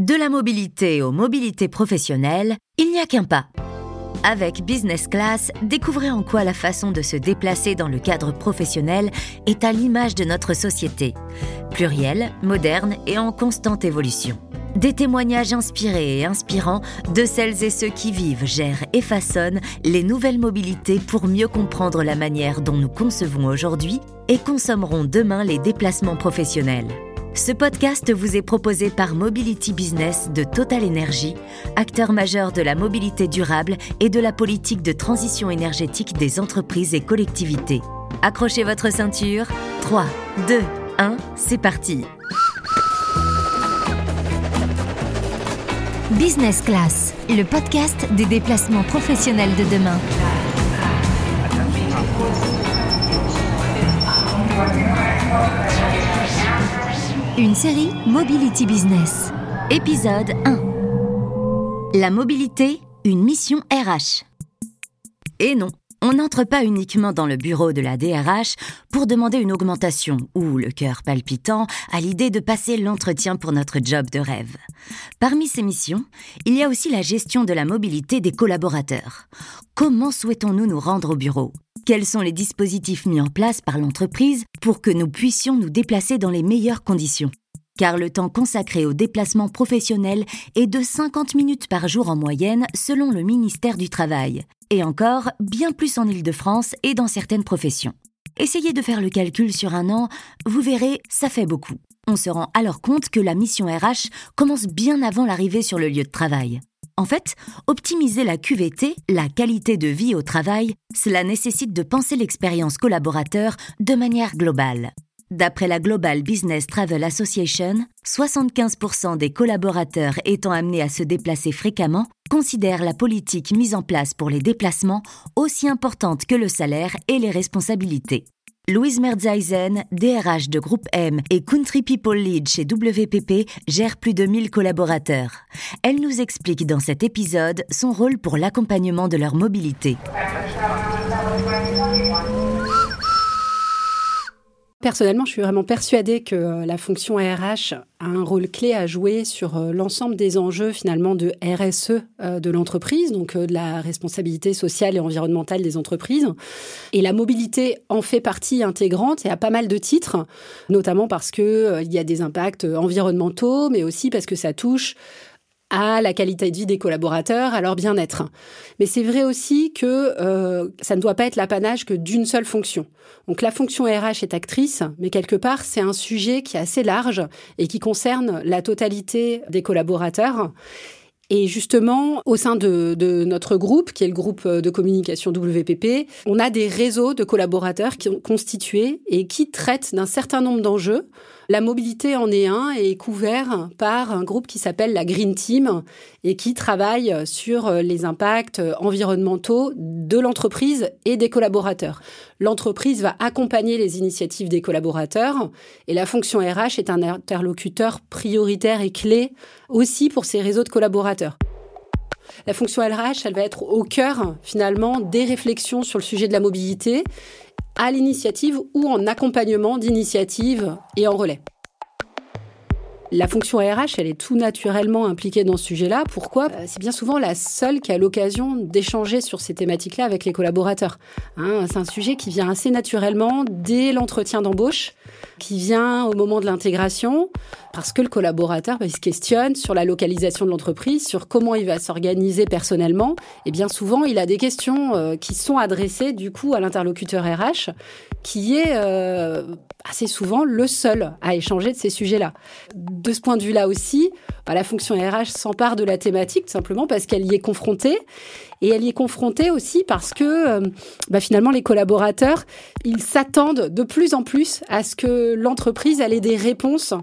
De la mobilité aux mobilités professionnelles, il n'y a qu'un pas. Avec Business Class, découvrez en quoi la façon de se déplacer dans le cadre professionnel est à l'image de notre société. Plurielle, moderne et en constante évolution. Des témoignages inspirés et inspirants de celles et ceux qui vivent, gèrent et façonnent les nouvelles mobilités pour mieux comprendre la manière dont nous concevons aujourd'hui et consommerons demain les déplacements professionnels. Ce podcast vous est proposé par Mobility Business de Total Energy, acteur majeur de la mobilité durable et de la politique de transition énergétique des entreprises et collectivités. Accrochez votre ceinture. 3, 2, 1, c'est parti. Business Class, le podcast des déplacements professionnels de demain. Une série Mobility Business. Épisode 1. La mobilité, une mission RH. Et non, on n'entre pas uniquement dans le bureau de la DRH pour demander une augmentation ou le cœur palpitant à l'idée de passer l'entretien pour notre job de rêve. Parmi ces missions, il y a aussi la gestion de la mobilité des collaborateurs. Comment souhaitons-nous nous rendre au bureau? Quels sont les dispositifs mis en place par l'entreprise pour que nous puissions nous déplacer dans les meilleures conditions? Car le temps consacré au déplacement professionnel est de 50 minutes par jour en moyenne selon le ministère du Travail, et encore bien plus en Île-de-France et dans certaines professions. Essayez de faire le calcul sur un an, vous verrez, ça fait beaucoup. On se rend alors compte que la mission RH commence bien avant l'arrivée sur le lieu de travail. En fait, optimiser la QVT, la qualité de vie au travail, cela nécessite de penser l'expérience collaborateur de manière globale. D'après la Global Business Travel Association, 75% des collaborateurs étant amenés à se déplacer fréquemment considèrent la politique mise en place pour les déplacements aussi importante que le salaire et les responsabilités. Louise Merzeisen, DRH de Groupe M et Country People Lead chez WPP, gère plus de 1000 collaborateurs. Elle nous explique dans cet épisode son rôle pour l'accompagnement de leur mobilité. Personnellement, je suis vraiment persuadée que euh, la fonction RH a un rôle clé à jouer sur euh, l'ensemble des enjeux finalement de RSE euh, de l'entreprise, donc de la responsabilité sociale et environnementale des entreprises. Et la mobilité en fait partie intégrante et a pas mal de titres, notamment parce que il y a des impacts environnementaux, mais aussi parce que ça touche à la qualité de vie des collaborateurs, à leur bien-être. Mais c'est vrai aussi que euh, ça ne doit pas être l'apanage que d'une seule fonction. Donc la fonction RH est actrice, mais quelque part c'est un sujet qui est assez large et qui concerne la totalité des collaborateurs. Et justement, au sein de, notre groupe, qui est le groupe de communication WPP, on a des réseaux de collaborateurs qui ont constitué et qui traitent d'un certain nombre d'enjeux la mobilité en est un et est couvert par un groupe qui s'appelle la Green Team et qui travaille sur les impacts environnementaux de l'entreprise et des collaborateurs. L'entreprise va accompagner les initiatives des collaborateurs et la fonction RH est un interlocuteur prioritaire et clé aussi pour ces réseaux de collaborateurs. La fonction RH, elle va être au cœur finalement des réflexions sur le sujet de la mobilité à l'initiative ou en accompagnement d'initiative et en relais. La fonction RH, elle est tout naturellement impliquée dans ce sujet-là. Pourquoi? Euh, C'est bien souvent la seule qui a l'occasion d'échanger sur ces thématiques-là avec les collaborateurs. Hein, c'est un sujet qui vient assez naturellement dès l'entretien d'embauche, qui vient au moment de l'intégration, parce que le collaborateur bah, il se questionne sur la localisation de l'entreprise, sur comment il va s'organiser personnellement. Et bien souvent, il a des questions euh, qui sont adressées du coup à l'interlocuteur RH, qui est euh, assez souvent le seul à échanger de ces sujets-là. De ce point de vue-là aussi, bah, la fonction RH s'empare de la thématique tout simplement parce qu'elle y est confrontée et elle y est confrontée aussi parce que euh, bah, finalement les collaborateurs, ils s'attendent de plus en plus à ce que l'entreprise ait des réponses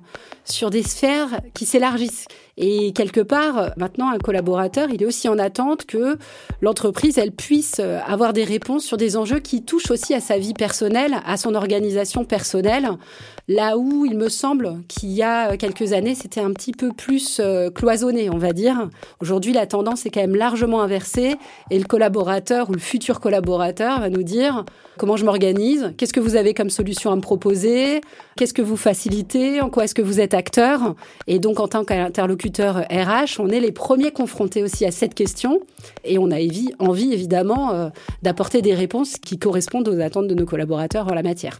sur des sphères qui s'élargissent. Et quelque part, maintenant, un collaborateur, il est aussi en attente que l'entreprise, elle puisse avoir des réponses sur des enjeux qui touchent aussi à sa vie personnelle, à son organisation personnelle. Là où il me semble qu'il y a quelques années, c'était un petit peu plus euh, cloisonné, on va dire. Aujourd'hui, la tendance est quand même largement inversée et le collaborateur ou le futur collaborateur va nous dire comment je m'organise, qu'est-ce que vous avez comme solution à me proposer, qu'est-ce que vous facilitez, en quoi est-ce que vous êtes acteur? Et donc, en tant qu'interlocuteur RH, on est les premiers confrontés aussi à cette question et on a envie, évidemment, euh, d'apporter des réponses qui correspondent aux attentes de nos collaborateurs en la matière.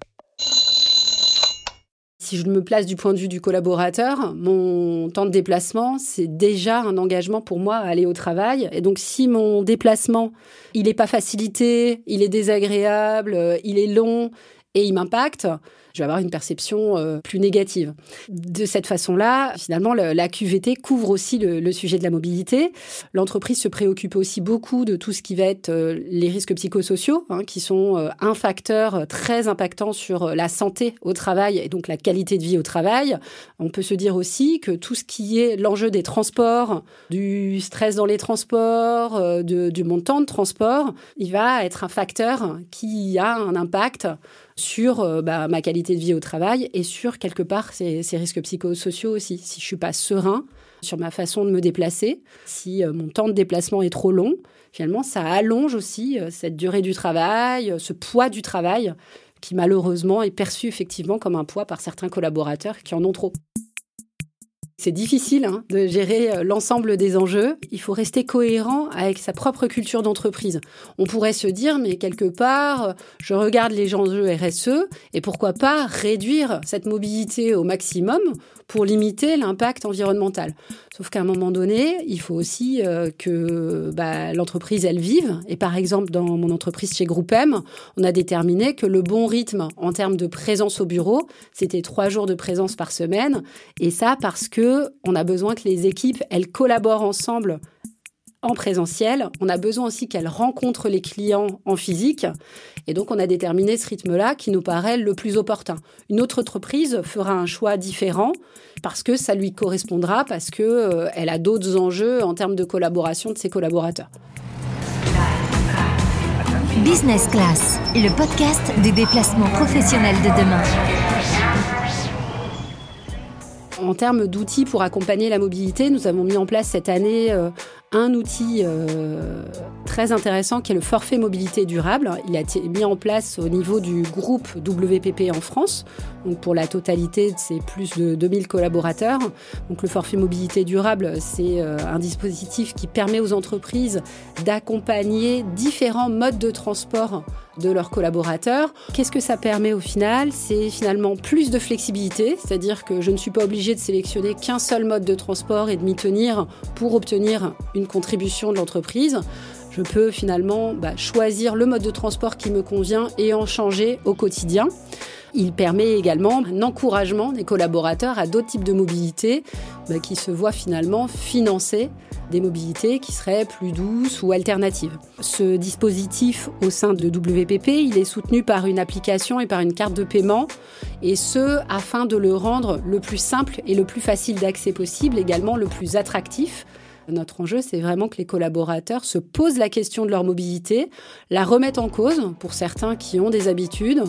Si je me place du point de vue du collaborateur, mon temps de déplacement, c'est déjà un engagement pour moi à aller au travail. Et donc, si mon déplacement, il n'est pas facilité, il est désagréable, euh, il est long et il m'impacte, je vais avoir une perception euh, plus négative. De cette façon-là, finalement, la QVT couvre aussi le, sujet de la mobilité. L'entreprise se préoccupe aussi beaucoup de tout ce qui va être euh, les risques psychosociaux, hein, qui sont euh, un facteur très impactant sur la santé au travail et donc la qualité de vie au travail. On peut se dire aussi que tout ce qui est l'enjeu des transports, du stress dans les transports, du montant de transport, il va être un facteur qui a un impact sur bah, ma qualité de vie au travail et sur quelque part ces, risques psychosociaux aussi. Si je suis pas serein sur ma façon de me déplacer, si euh, mon temps de déplacement est trop long, finalement ça allonge aussi euh, cette durée du travail, ce poids du travail qui malheureusement est perçu effectivement comme un poids par certains collaborateurs qui en ont trop. C'est difficile hein, de gérer euh, l'ensemble des enjeux. Il faut rester cohérent avec sa propre culture d'entreprise. On pourrait se dire, mais quelque part, je regarde les enjeux RSE et pourquoi pas réduire cette mobilité au maximum pour limiter l'impact environnemental. Sauf qu'à un moment donné, il faut aussi euh, que bah, l'entreprise, elle vive. Et par exemple, dans mon entreprise chez Groupem, on a déterminé que le bon rythme en termes de présence au bureau, c'était trois jours de présence par semaine. Et ça parce que on a besoin que les équipes, elles collaborent ensemble en présentiel. On a besoin aussi qu'elle rencontre les clients en physique. Et donc, on a déterminé ce rythme-là qui nous paraît le plus opportun. Une autre entreprise fera un choix différent parce que ça lui correspondra, parce qu'elle euh, elle a d'autres enjeux en termes de collaboration de ses collaborateurs. Business Class, le podcast des déplacements professionnels de demain. En termes d'outils pour accompagner la mobilité, nous avons mis en place cette année euh, un outil euh, très intéressant qui est le forfait mobilité durable. Il a été mis en place au niveau du groupe WPP en France. Donc pour la totalité, c'est plus de 2000 collaborateurs. Le forfait mobilité durable, c'est euh, un dispositif qui permet aux entreprises d'accompagner différents modes de transport de leurs collaborateurs. Qu'est-ce que ça permet au final? C'est finalement plus de flexibilité, c'est-à-dire que je ne suis pas obligée de sélectionner qu'un seul mode de transport et de m'y tenir pour obtenir une contribution de l'entreprise. Je peux finalement bah, choisir le mode de transport qui me convient et en changer au quotidien. Il permet également un encouragement des collaborateurs à d'autres types de mobilités bah, qui se voient finalement financer des mobilités qui seraient plus douces ou alternatives. Ce dispositif au sein de WPP, il est soutenu par une application et par une carte de paiement, et ce, afin de le rendre le plus simple et le plus facile d'accès possible, également le plus attractif notre enjeu, c'est vraiment que les collaborateurs se posent la question de leur mobilité, la remettent en cause pour certains qui ont des habitudes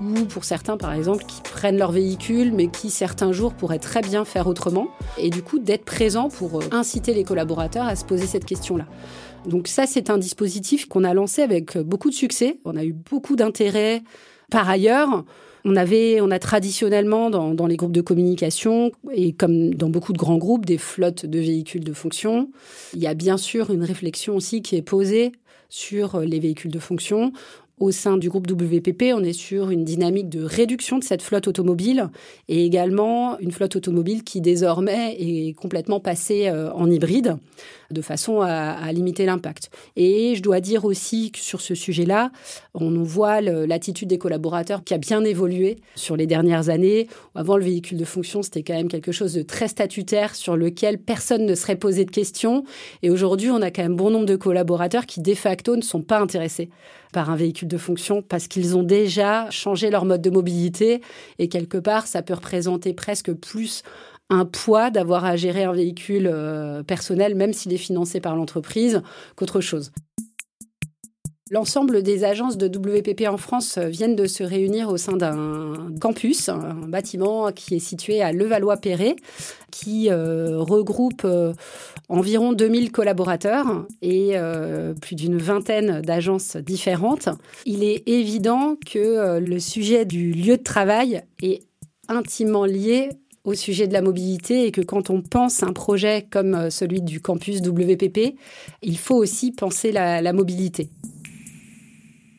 ou pour certains, par exemple, qui prennent leur véhicule mais qui certains jours pourraient très bien faire autrement. Et du coup, d'être présent pour euh, inciter les collaborateurs à se poser cette question-là. Donc ça, c'est un dispositif qu'on a lancé avec beaucoup de succès. On a eu beaucoup d'intérêt. Par ailleurs, on avait, on a traditionnellement dans, les groupes de communication et comme dans beaucoup de grands groupes, des flottes de véhicules de fonction. Il y a bien sûr une réflexion aussi qui est posée sur les véhicules de fonction. Au sein du groupe WPP, on est sur une dynamique de réduction de cette flotte automobile et également une flotte automobile qui désormais est complètement passée euh, en hybride de façon à, limiter l'impact. Et je dois dire aussi que sur ce sujet-là, on voit l'attitude des collaborateurs qui a bien évolué sur les dernières années. Avant, le véhicule de fonction, c'était quand même quelque chose de très statutaire sur lequel personne ne serait posé de questions. Et aujourd'hui, on a quand même bon nombre de collaborateurs qui, de facto, ne sont pas intéressés par un véhicule de fonction parce qu'ils ont déjà changé leur mode de mobilité et quelque part, ça peut représenter presque plus un poids d'avoir à gérer un véhicule euh, personnel, même s'il est financé par l'entreprise, qu'autre chose. L'ensemble des agences de WPP en France viennent de se réunir au sein d'un campus, un bâtiment qui est situé à Levallois-Perret, qui euh, regroupe euh, environ 2000 collaborateurs et euh, plus d'une vingtaine d'agences différentes. Il est évident que le sujet du lieu de travail est intimement lié au sujet de la mobilité et que quand on pense un projet comme celui du campus WPP, il faut aussi penser la mobilité.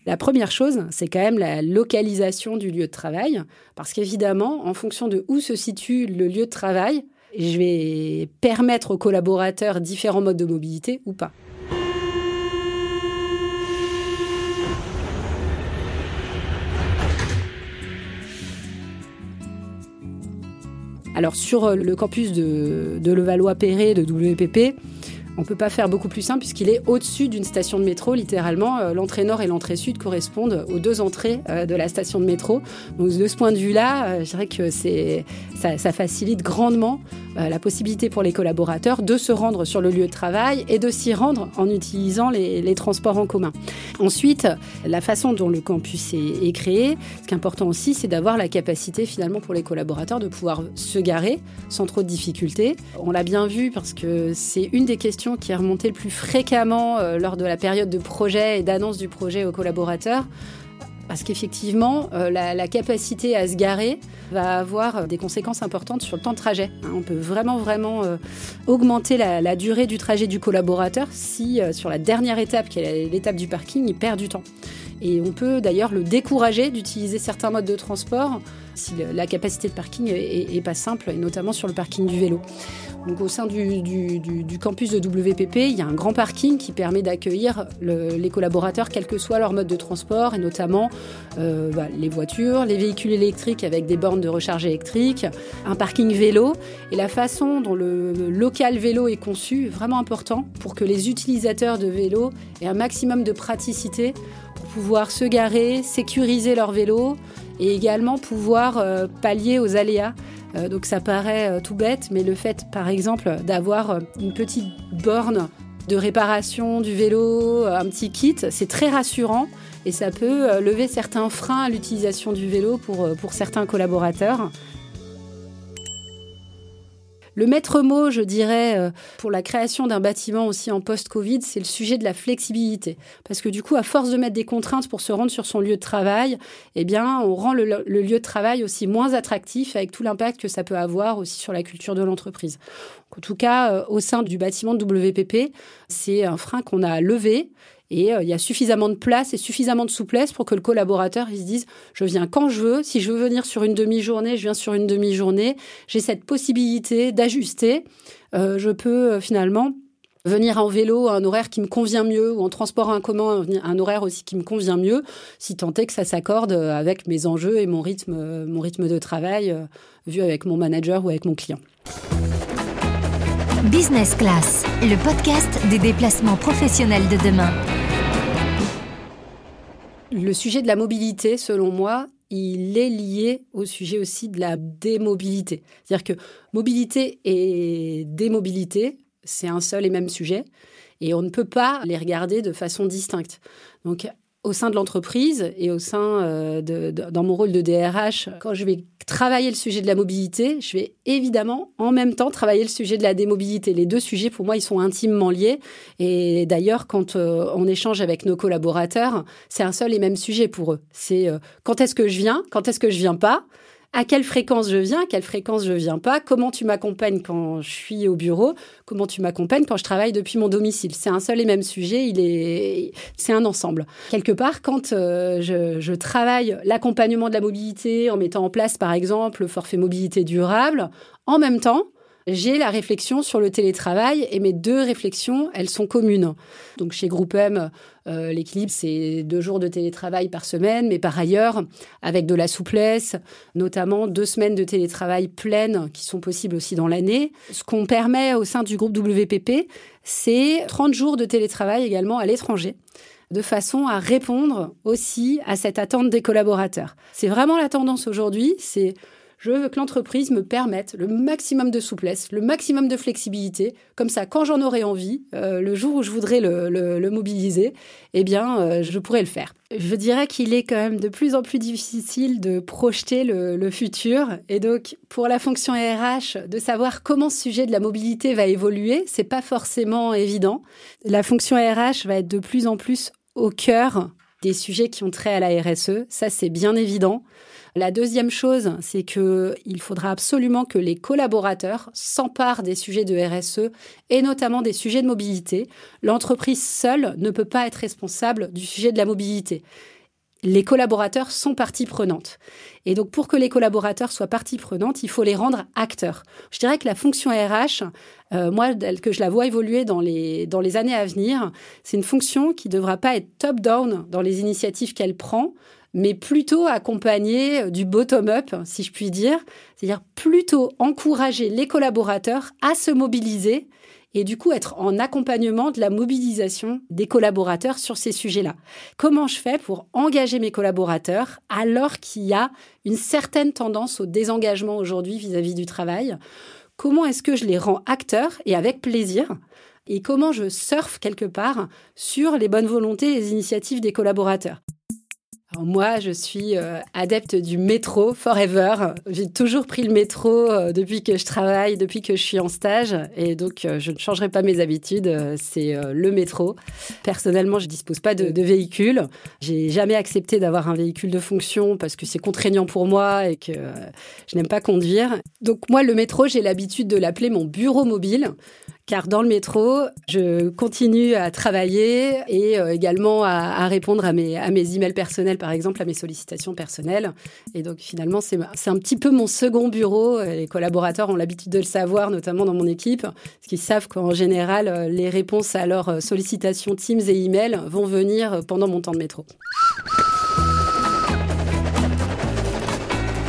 La première chose, c'est quand même la localisation du lieu de travail, parce qu'évidemment, en fonction de où se situe le lieu de travail, je vais permettre aux collaborateurs différents modes de mobilité ou pas. Alors sur le campus de, de Levallois-Perret de WPP, on ne peut pas faire beaucoup plus simple puisqu'il est au-dessus d'une station de métro, littéralement. Euh, l'entrée nord et l'entrée sud correspondent aux deux entrées euh, de la station de métro. Donc de ce point de vue-là, euh, je dirais que ça, facilite grandement la possibilité pour les collaborateurs de se rendre sur le lieu de travail et de s'y rendre en utilisant les, transports en commun. Ensuite, la façon dont le campus est, est créé, ce qui est important aussi, c'est d'avoir la capacité finalement pour les collaborateurs de pouvoir se garer sans trop de difficultés. On l'a bien vu parce que c'est une des questions qui est remontée le plus fréquemment euh, lors de la période de projet et d'annonce du projet aux collaborateurs. Parce qu'effectivement, euh, la, capacité à se garer va avoir euh, des conséquences importantes sur le temps de trajet. Hein. on peut vraiment, vraiment augmenter la, la, durée du trajet du collaborateur si, sur la dernière étape, qui est l'étape du parking, il perd du temps. Et on peut d'ailleurs le décourager d'utiliser certains modes de transport si la capacité de parking est, pas simple, et notamment sur le parking du vélo. Donc au sein du, campus de WPP, il y a un grand parking qui permet d'accueillir les collaborateurs, quel que soit leur mode de transport, et notamment euh, bah, les voitures, les véhicules électriques avec des bornes de recharge électrique, un parking vélo. Et la façon dont le local vélo est conçu est vraiment important pour que les utilisateurs de vélo aient un maximum de praticité pour pouvoir se garer, sécuriser leur vélo et également pouvoir euh, pallier aux aléas. Euh, donc ça paraît euh, tout bête, mais le fait par exemple d'avoir une petite borne de réparation du vélo, un petit kit, c'est très rassurant et ça peut lever certains freins à l'utilisation du vélo pour, pour certains collaborateurs. Le maître mot, je dirais, euh, pour la création d'un bâtiment aussi en post-Covid, c'est le sujet de la flexibilité. Parce que du coup, à force de mettre des contraintes pour se rendre sur son lieu de travail, eh on rend le, lieu de travail aussi moins attractif avec tout l'impact que ça peut avoir aussi sur la culture de l'entreprise. En tout cas, euh, au sein du bâtiment de WPP, c'est un frein qu'on a levé et euh, il y a suffisamment de place et suffisamment de souplesse pour que le collaborateur se dise je viens quand je veux. Si je veux venir sur une demi-journée, je viens sur une demi-journée. J'ai cette possibilité d'ajuster. Euh, je peux euh, finalement venir en vélo à un horaire qui me convient mieux ou en transport en commun un horaire aussi qui me convient mieux, si tant est que ça s'accorde avec mes enjeux et mon rythme, mon rythme de travail vu avec mon manager ou avec mon client. Business Class, le podcast des déplacements professionnels de demain. Le sujet de la mobilité, selon moi, il est lié au sujet aussi de la démobilité. C'est-à-dire que mobilité et démobilité, c'est un seul et même sujet, et on ne peut pas les regarder de façon distincte. Donc au sein de l'entreprise et au sein euh, de, dans mon rôle de DRH, quand je vais travailler le sujet de la mobilité, je vais évidemment en même temps travailler le sujet de la démobilité. Les deux sujets, pour moi, ils sont intimement liés. Et d'ailleurs, quand euh, on échange avec nos collaborateurs, c'est un seul et même sujet pour eux. C'est euh, quand est-ce que je viens, quand est-ce que je viens pas à quelle fréquence je viens, à quelle fréquence je viens pas, comment tu m'accompagnes quand je suis au bureau, comment tu m'accompagnes quand je travaille depuis mon domicile. C'est un seul et même sujet, il est, c'est un ensemble. Quelque part, quand euh, je, je travaille l'accompagnement de la mobilité en mettant en place, par exemple, le forfait mobilité durable, en même temps, j'ai la réflexion sur le télétravail et mes deux réflexions, elles sont communes. Donc chez Groupe M, euh, l'équilibre, c'est deux jours de télétravail par semaine, mais par ailleurs, avec de la souplesse, notamment deux semaines de télétravail pleines qui sont possibles aussi dans l'année. Ce qu'on permet au sein du groupe WPP, c'est 30 jours de télétravail également à l'étranger de façon à répondre aussi à cette attente des collaborateurs. C'est vraiment la tendance aujourd'hui, c'est Je veux que l'entreprise me permette le maximum de souplesse, le maximum de flexibilité. Comme ça, quand j'en aurai envie, euh, le jour où je voudrais le, mobiliser, eh bien, euh, je pourrais le faire. Je dirais qu'il est quand même de plus en plus difficile de projeter le, le futur. Et donc, pour la fonction RH, de savoir comment ce sujet de la mobilité va évoluer, c'est pas forcément évident. La fonction RH va être de plus en plus au cœur des sujets qui ont trait à la RSE. Ça, c'est bien évident. La deuxième chose, c'est qu'il faudra absolument que les collaborateurs s'emparent des sujets de RSE et notamment des sujets de mobilité. L'entreprise seule ne peut pas être responsable du sujet de la mobilité les collaborateurs sont partie prenante. Et donc, pour que les collaborateurs soient partie prenante, il faut les rendre acteurs. Je dirais que la fonction RH, euh, moi, que je la vois évoluer dans les, dans les années à venir, c'est une fonction qui ne devra pas être top-down dans les initiatives qu'elle prend, mais plutôt accompagner du bottom-up, si je puis dire, c'est-à-dire plutôt encourager les collaborateurs à se mobiliser et du coup être en accompagnement de la mobilisation des collaborateurs sur ces sujets-là. Comment je fais pour engager mes collaborateurs alors qu'il y a une certaine tendance au désengagement aujourd'hui vis-à-vis du travail? Comment est-ce que je les rends acteurs et avec plaisir? Et comment je surfe quelque part sur les bonnes volontés et les initiatives des collaborateurs? Moi, je suis euh, adepte du métro forever. J'ai toujours pris le métro euh, depuis que je travaille, depuis que je suis en stage. Et donc, euh, je ne changerai pas mes habitudes. c'est le métro. Personnellement, je ne dispose pas de, de véhicule. J'ai jamais accepté d'avoir un véhicule de fonction parce que c'est contraignant pour moi et que je n'aime pas conduire. Donc, moi, le métro, j'ai l'habitude de l'appeler mon bureau mobile car dans le métro, je continue à travailler et euh, également à, répondre à mes, à mes emails personnels, par exemple, à mes sollicitations personnelles. Et donc finalement, c'est un petit peu mon second bureau. Les collaborateurs ont l'habitude de le savoir, notamment dans mon équipe, parce qu'ils savent qu'en général, euh, les réponses à leurs sollicitations Teams et emails vont venir pendant mon temps de métro.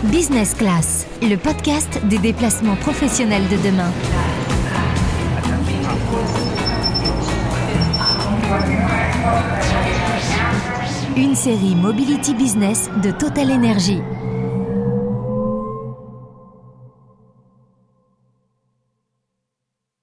Business Class, le podcast des déplacements professionnels de demain. Une série Mobility Business de Total Energy.